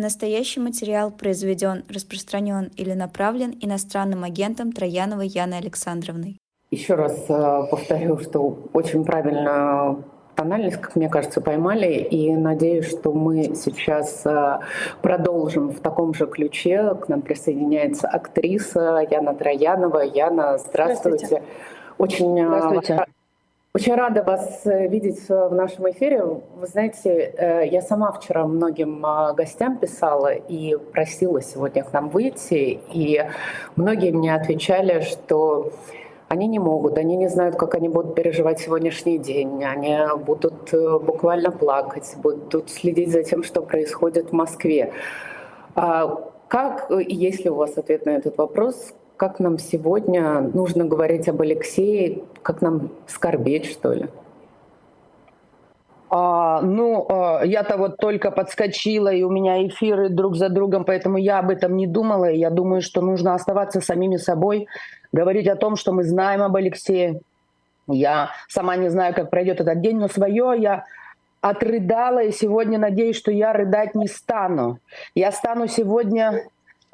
Настоящий материал произведен, распространен или направлен иностранным агентом Трояновой Яной Александровной. Еще раз э, повторю, что очень правильно тональность, как мне кажется, поймали. И надеюсь, что мы сейчас э, продолжим в таком же ключе. К нам присоединяется актриса Яна Троянова. Яна, здравствуйте. здравствуйте. Очень э, здравствуйте. Очень рада вас э, видеть в нашем эфире. Вы знаете, э, я сама вчера многим гостям писала и просила сегодня к нам выйти, и многие мне отвечали, что они не могут, они не знают, как они будут переживать сегодняшний день, они будут э, буквально плакать, будут следить за тем, что происходит в Москве. А как, если у вас ответ на этот вопрос, как нам сегодня нужно говорить об Алексее, как нам скорбеть, что ли? А, ну, а, я-то вот только подскочила, и у меня эфиры друг за другом, поэтому я об этом не думала. И я думаю, что нужно оставаться самими собой, говорить о том, что мы знаем об Алексее. Я сама не знаю, как пройдет этот день, но свое я отрыдала, и сегодня надеюсь, что я рыдать не стану. Я стану сегодня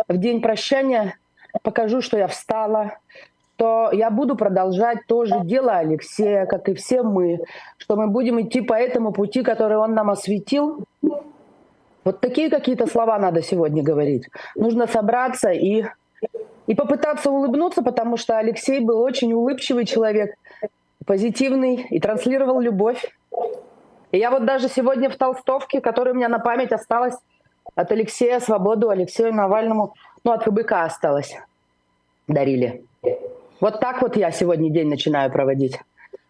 в день прощания покажу, что я встала, то я буду продолжать то же дело Алексея, как и все мы, что мы будем идти по этому пути, который он нам осветил. Вот такие какие-то слова надо сегодня говорить. Нужно собраться и, и попытаться улыбнуться, потому что Алексей был очень улыбчивый человек, позитивный и транслировал любовь. И я вот даже сегодня в толстовке, которая у меня на память осталась от Алексея Свободу, Алексею Навальному, ну, от ФБК осталось дарили. Вот так вот я сегодня день начинаю проводить.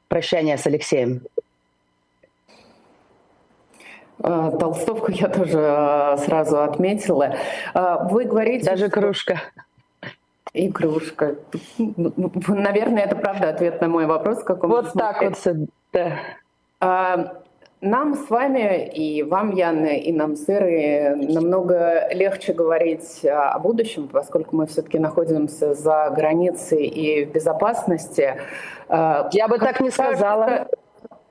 Прощание с Алексеем. А, толстовку я тоже а, сразу отметила. А, вы говорите... Даже кружка. И кружка. Наверное, это правда ответ на мой вопрос. Как вот так вот. Да. Нам с вами и вам, Яна, и нам с Ирой намного легче говорить о будущем, поскольку мы все-таки находимся за границей и в безопасности. А, Я бы как так не сказала.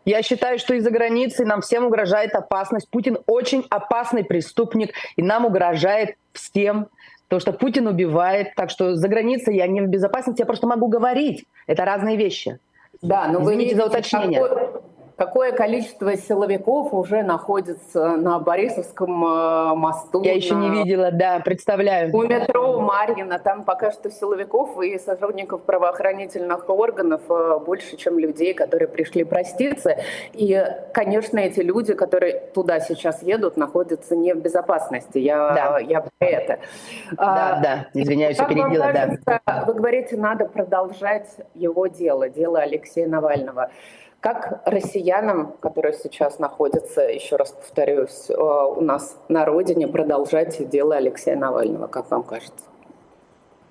Я считаю, что из-за границы нам всем угрожает опасность. Путин очень опасный преступник, и нам угрожает всем. Потому что Путин убивает, так что за границей я не в безопасности, я просто могу говорить. Это разные вещи. Да, но Извините вы за уточнение. Какой какое количество силовиков уже находится на Борисовском э, мосту. Я еще не видела, да, представляю. У метро Марьина, там пока что силовиков и сотрудников правоохранительных органов э, больше, чем людей, которые пришли проститься. И, конечно, эти люди, которые туда сейчас едут, находятся не в безопасности. Я, да. я про это. Да, а, да, извиняюсь, я перебила, кажется, да. Вы говорите, надо продолжать его дело, дело Алексея Навального. Как россиянам, которые сейчас находятся, еще раз повторюсь, э, у нас на родине, продолжать дело Алексея Навального, как вам кажется?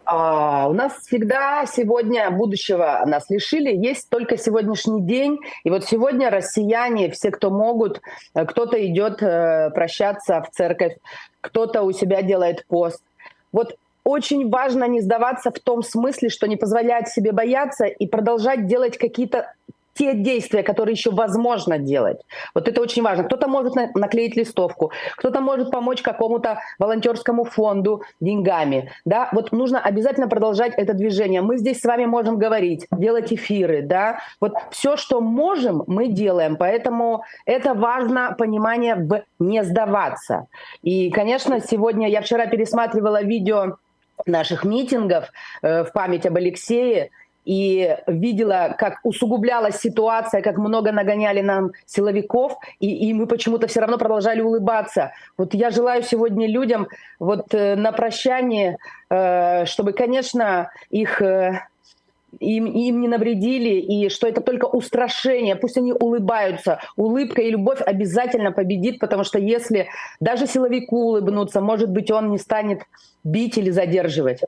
А, у нас всегда сегодня будущего нас лишили, есть только сегодняшний день. И вот сегодня россияне, все, кто могут, э, кто-то идет э, прощаться в церковь, кто-то у себя делает пост. Вот очень важно не сдаваться в том смысле, что не позволять себе бояться и продолжать делать какие-то те действия, которые еще возможно делать. Вот это очень важно. Кто-то может наклеить листовку, кто-то может помочь какому-то волонтерскому фонду деньгами. Да? Вот нужно обязательно продолжать это движение. Мы здесь с вами можем говорить, делать эфиры. Да? Вот все, что можем, мы делаем. Поэтому это важно понимание в не сдаваться. И, конечно, сегодня я вчера пересматривала видео наших митингов э, в память об Алексее, и видела, как усугублялась ситуация, как много нагоняли нам силовиков, и, и мы почему-то все равно продолжали улыбаться. Вот я желаю сегодня людям вот э, на прощание, э, чтобы, конечно, их э, им, им не навредили, и что это только устрашение, пусть они улыбаются. Улыбка и любовь обязательно победит, потому что если даже силовику улыбнуться, может быть, он не станет бить или задерживать.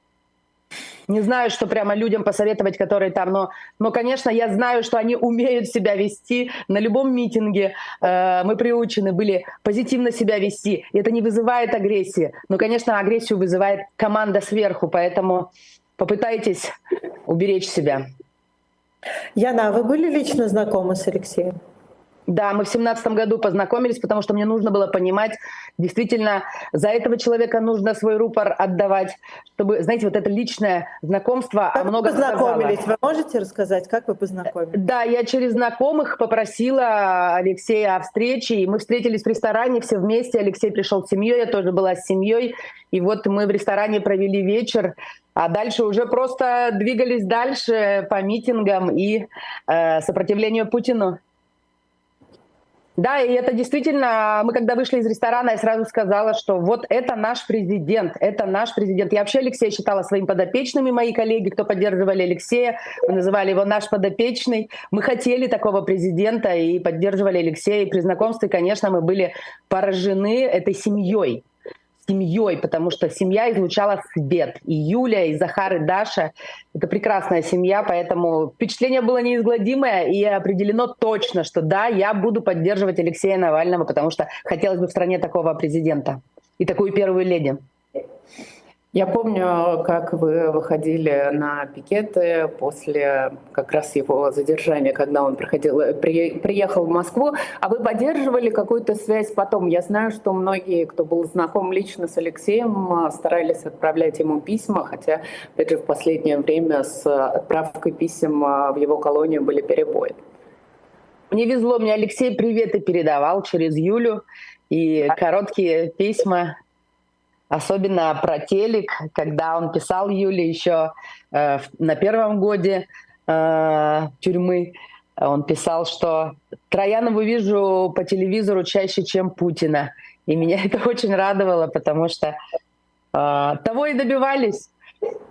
Не знаю, что прямо людям посоветовать, которые там, но, но, конечно, я знаю, что они умеют себя вести на любом митинге. Э, мы приучены были позитивно себя вести. И это не вызывает агрессии. Но, конечно, агрессию вызывает команда сверху, поэтому попытайтесь уберечь себя. Яна, а вы были лично знакомы с Алексеем? Да, мы в семнадцатом году познакомились, потому что мне нужно было понимать, действительно, за этого человека нужно свой рупор отдавать, чтобы, знаете, вот это личное знакомство как много вы познакомились? Сказала. Вы можете рассказать, как вы познакомились? Да, я через знакомых попросила Алексея о встрече, и мы встретились в ресторане все вместе. Алексей пришел с семьей, я тоже была с семьей, и вот мы в ресторане провели вечер, а дальше уже просто двигались дальше по митингам и э, сопротивлению Путину. Да, и это действительно, мы когда вышли из ресторана, я сразу сказала, что вот это наш президент, это наш президент. Я вообще Алексея считала своим подопечным, и мои коллеги, кто поддерживали Алексея, мы называли его наш подопечный. Мы хотели такого президента и поддерживали Алексея. И при знакомстве, конечно, мы были поражены этой семьей семьей, потому что семья излучала свет. И Юля, и Захар, и Даша — это прекрасная семья, поэтому впечатление было неизгладимое, и определено точно, что да, я буду поддерживать Алексея Навального, потому что хотелось бы в стране такого президента и такую первую леди. Я помню, как вы выходили на пикеты после как раз его задержания, когда он проходил, при, приехал в Москву, а вы поддерживали какую-то связь потом. Я знаю, что многие, кто был знаком лично с Алексеем, старались отправлять ему письма, хотя, опять же, в последнее время с отправкой писем в его колонию были перебои. Мне везло, мне Алексей приветы передавал через Юлю и короткие письма особенно про телек, когда он писал Юле еще э, на первом годе э, тюрьмы, он писал, что Троянову вижу по телевизору чаще, чем Путина. И меня это очень радовало, потому что э, того и добивались,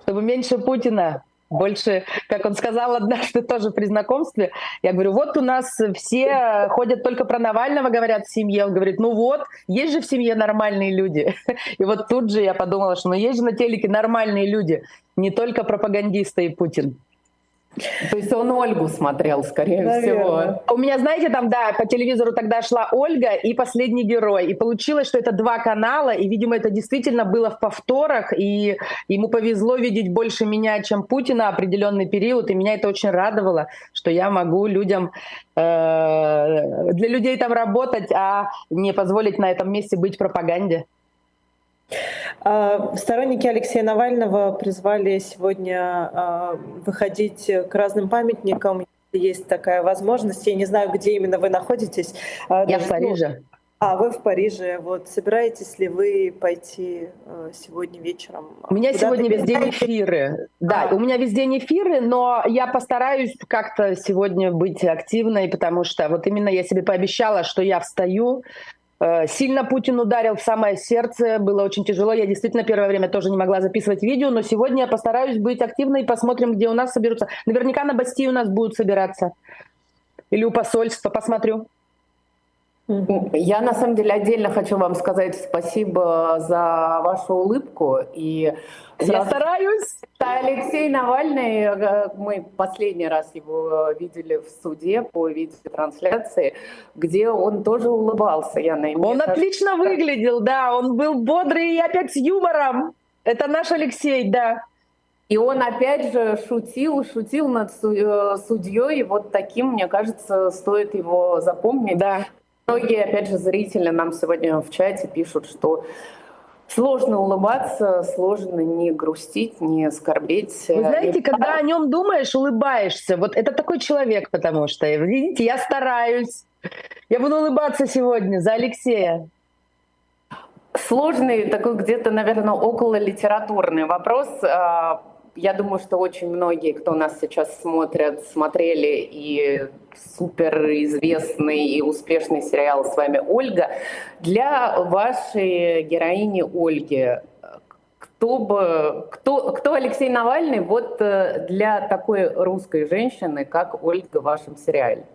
чтобы меньше Путина, больше, как он сказал однажды тоже при знакомстве, я говорю, вот у нас все ходят только про Навального, говорят в семье. Он говорит, ну вот, есть же в семье нормальные люди. И вот тут же я подумала, что ну есть же на телеке нормальные люди, не только пропагандисты и Путин. То есть он Ольгу смотрел, скорее Наверное. всего. У меня, знаете, там, да, по телевизору тогда шла Ольга и «Последний герой». И получилось, что это два канала, и, видимо, это действительно было в повторах, и ему повезло видеть больше меня, чем Путина определенный период, и меня это очень радовало, что я могу людям, э, для людей там работать, а не позволить на этом месте быть пропаганде. А, сторонники Алексея Навального призвали сегодня а, выходить к разным памятникам. Есть такая возможность. Я не знаю, где именно вы находитесь. А, Я в Париже. А, вы в Париже. Вот собираетесь ли вы пойти сегодня вечером? У меня сегодня весь день эфиры. Да, а. у меня весь день эфиры, но я постараюсь как-то сегодня быть активной, потому что вот именно я себе пообещала, что я встаю, сильно Путин ударил в самое сердце, было очень тяжело. Я действительно первое время тоже не могла записывать видео, но сегодня я постараюсь быть активной и посмотрим, где у нас соберутся. Наверняка на Бастии у нас будут собираться. Или у посольства, посмотрю. Я на самом деле отдельно хочу вам сказать спасибо за вашу улыбку. И Я стараюсь. Алексей Навальный, э, мы последний раз его видели в суде по видеотрансляции, где он тоже улыбался. Я на Он отлично выглядел, да, он был бодрый и опять с юмором. Это наш Алексей, да. И он опять же шутил, шутил над э, судьей. Вот таким, мне кажется, стоит его запомнить. Да. Многие, опять же, зрители нам сегодня в чате пишут, что Сложно улыбаться, сложно не грустить, не скорбеть. Вы знаете, когда о нем думаешь, улыбаешься. Вот это такой человек, потому что, видите, я стараюсь. Я буду улыбаться сегодня за Алексея. Сложный, такой где-то, наверное, около литературный вопрос а, я думаю, что очень многие, кто нас сейчас смотрят, смотрели и суперизвестный и успешный сериал с вами Ольга. Для вашей героини Ольги, кто бы, кто, кто Алексей Навальный вот э, для такой русской женщины, как Ольга в вашем сериале?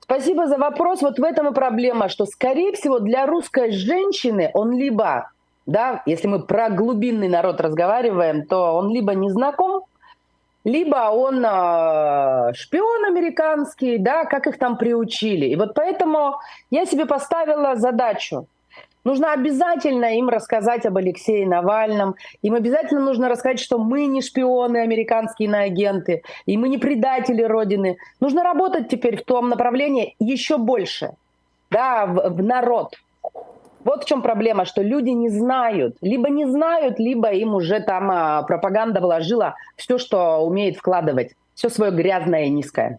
Спасибо за вопрос. Вот в этом и проблема, что, скорее всего, для русской женщины он либо да, если мы про глубинный народ разговариваем, то он либо не знаком, либо он э, шпион американский, да, как их там приучили. И вот поэтому я себе поставила задачу Нужно обязательно им рассказать об Алексее Навальном. Им обязательно нужно рассказать, что мы не шпионы, американские агенты, и мы не предатели Родины. Нужно работать теперь в том направлении еще больше, да, в, в народ. Вот в чем проблема, что люди не знают, либо не знают, либо им уже там а, пропаганда вложила все, что умеет вкладывать, все свое грязное и низкое.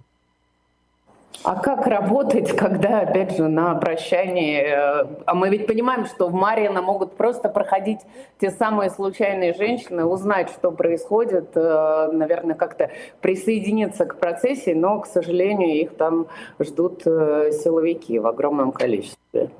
А как работать, когда, опять же, на прощании... Э, а мы ведь понимаем, что в Марьино могут просто проходить те самые случайные женщины, узнать, что происходит, э, наверное, как-то присоединиться к процессии, но, к сожалению, их там ждут э, силовики в огромном количестве.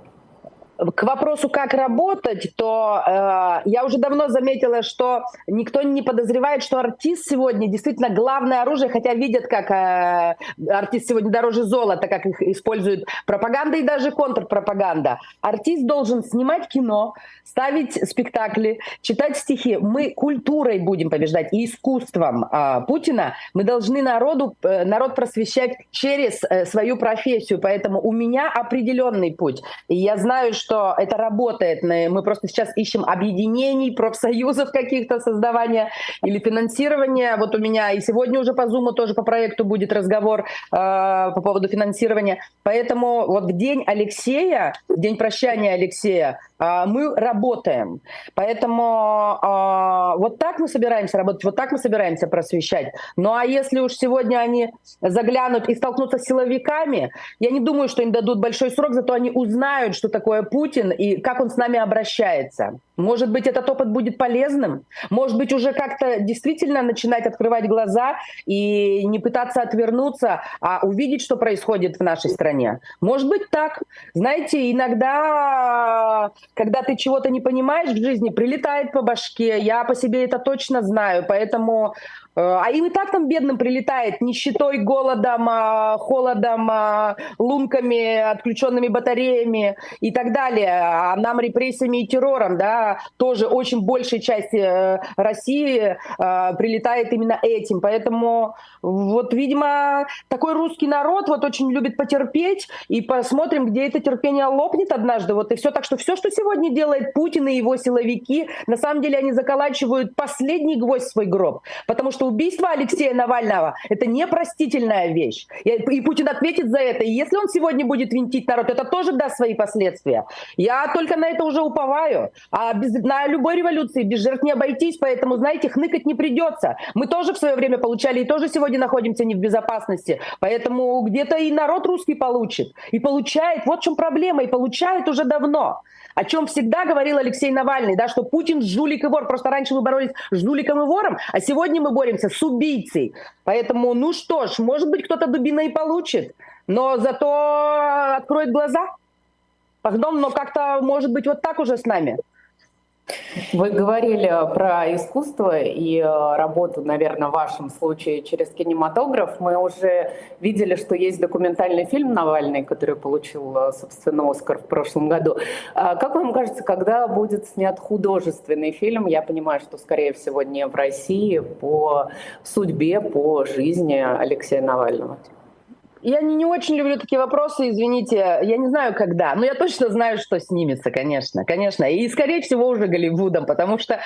К вопросу, как работать, то э, я уже давно заметила, что никто не подозревает, что артист сегодня действительно главное оружие, хотя видят, как э, артист сегодня дороже золота, как их используют пропаганда и даже контрпропаганда. Артист должен снимать кино, ставить спектакли, читать стихи. Мы культурой будем побеждать и искусством э, Путина. Мы должны народу, э, народ просвещать через э, свою профессию. Поэтому у меня определенный путь. И я знаю, что что это работает. Мы просто сейчас ищем объединений, профсоюзов каких-то создавания или финансирования. Вот у меня и сегодня уже по Zoom тоже по проекту будет разговор э, по поводу финансирования. Поэтому вот в день Алексея, в день прощания Алексея, э, мы работаем. Поэтому э, вот так мы собираемся работать, вот так мы собираемся просвещать. Ну а если уж сегодня они заглянут и столкнутся с силовиками, я не думаю, что им дадут большой срок, зато они узнают, что такое путь Путин и как он с нами обращается. Может быть, этот опыт будет полезным? Может быть, уже как-то действительно начинать открывать глаза и не пытаться отвернуться, а увидеть, что происходит в нашей стране? Может быть, так. Знаете, иногда, когда ты чего-то не понимаешь в жизни, прилетает по башке. Я по себе это точно знаю. Поэтому а им и так там бедным прилетает нищетой, голодом, а, холодом, а, лунками, отключенными батареями и так далее. А нам репрессиями и террором, да, тоже очень большей части э, России э, прилетает именно этим. Поэтому вот, видимо, такой русский народ вот очень любит потерпеть, и посмотрим, где это терпение лопнет однажды. Вот и все. Так что все, что сегодня делает Путин и его силовики, на самом деле они заколачивают последний гвоздь в свой гроб. Потому что убийство Алексея Навального – это непростительная вещь. И Путин ответит за это. И если он сегодня будет винтить народ, это тоже даст свои последствия. Я только на это уже уповаю. А без, на любой революции без жертв не обойтись, поэтому, знаете, хныкать не придется. Мы тоже в свое время получали и тоже сегодня находимся не в безопасности. Поэтому где-то и народ русский получит. И получает. Вот в чем проблема. И получает уже давно о чем всегда говорил Алексей Навальный, да, что Путин жулик и вор. Просто раньше мы боролись с жуликом и вором, а сегодня мы боремся с убийцей. Поэтому, ну что ж, может быть, кто-то дубиной и получит, но зато откроет глаза. Пардон, но как-то, может быть, вот так уже с нами. Вы говорили про искусство и э, работу, наверное, в вашем случае через кинематограф. Мы уже видели, что есть документальный фильм «Навальный», который получил, э, собственно, Оскар в прошлом году. А как вам кажется, когда будет снят художественный фильм? Я понимаю, что, скорее всего, не в России, по судьбе, по жизни Алексея Навального. Я не, не очень люблю такие вопросы, извините. Я не знаю, когда. Но я точно знаю, что снимется, конечно. Конечно. И, скорее всего, уже Голливудом. Потому что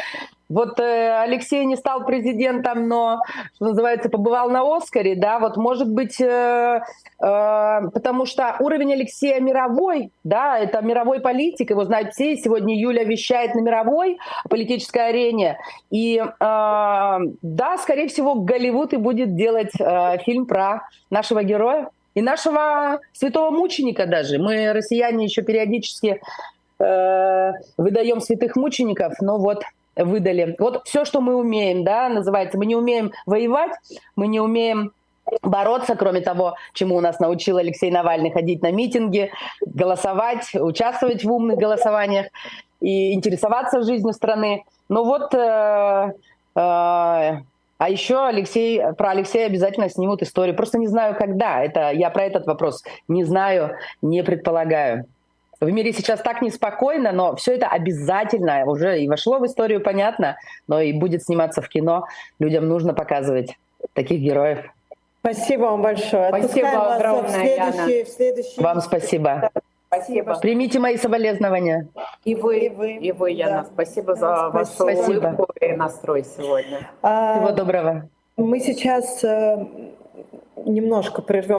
вот э, Алексей не стал президентом, но, что называется, побывал на Оскаре. Да, вот может быть, э, э, потому что уровень Алексея мировой, да, это мировой политик. Его знают все. Сегодня Юля вещает на мировой политической арене. И э, да, скорее всего, Голливуд и будет делать э, фильм про нашего героя и нашего святого мученика даже. Мы, россияне, еще периодически э, выдаем святых мучеников, но вот выдали. Вот все, что мы умеем, да, называется. Мы не умеем воевать, мы не умеем бороться, кроме того, чему у нас научил Алексей Навальный, ходить на митинги, голосовать, участвовать в умных голосованиях и интересоваться жизнью страны. Но вот э, э, а еще Алексей, про Алексея обязательно снимут историю. Просто не знаю, когда. Это, я про этот вопрос не знаю, не предполагаю. В мире сейчас так неспокойно, но все это обязательно уже и вошло в историю, понятно, но и будет сниматься в кино. Людям нужно показывать таких героев. Спасибо вам большое. Спасибо огромное, Яна. В следующий... Вам спасибо. Спасибо. Примите мои соболезнования. И вы, И вы. и вы, Яна, Да. спасибо за вашу Спасибо. улыбку и настрой сегодня. А, Всего доброго. Мы сейчас э, немножко прервем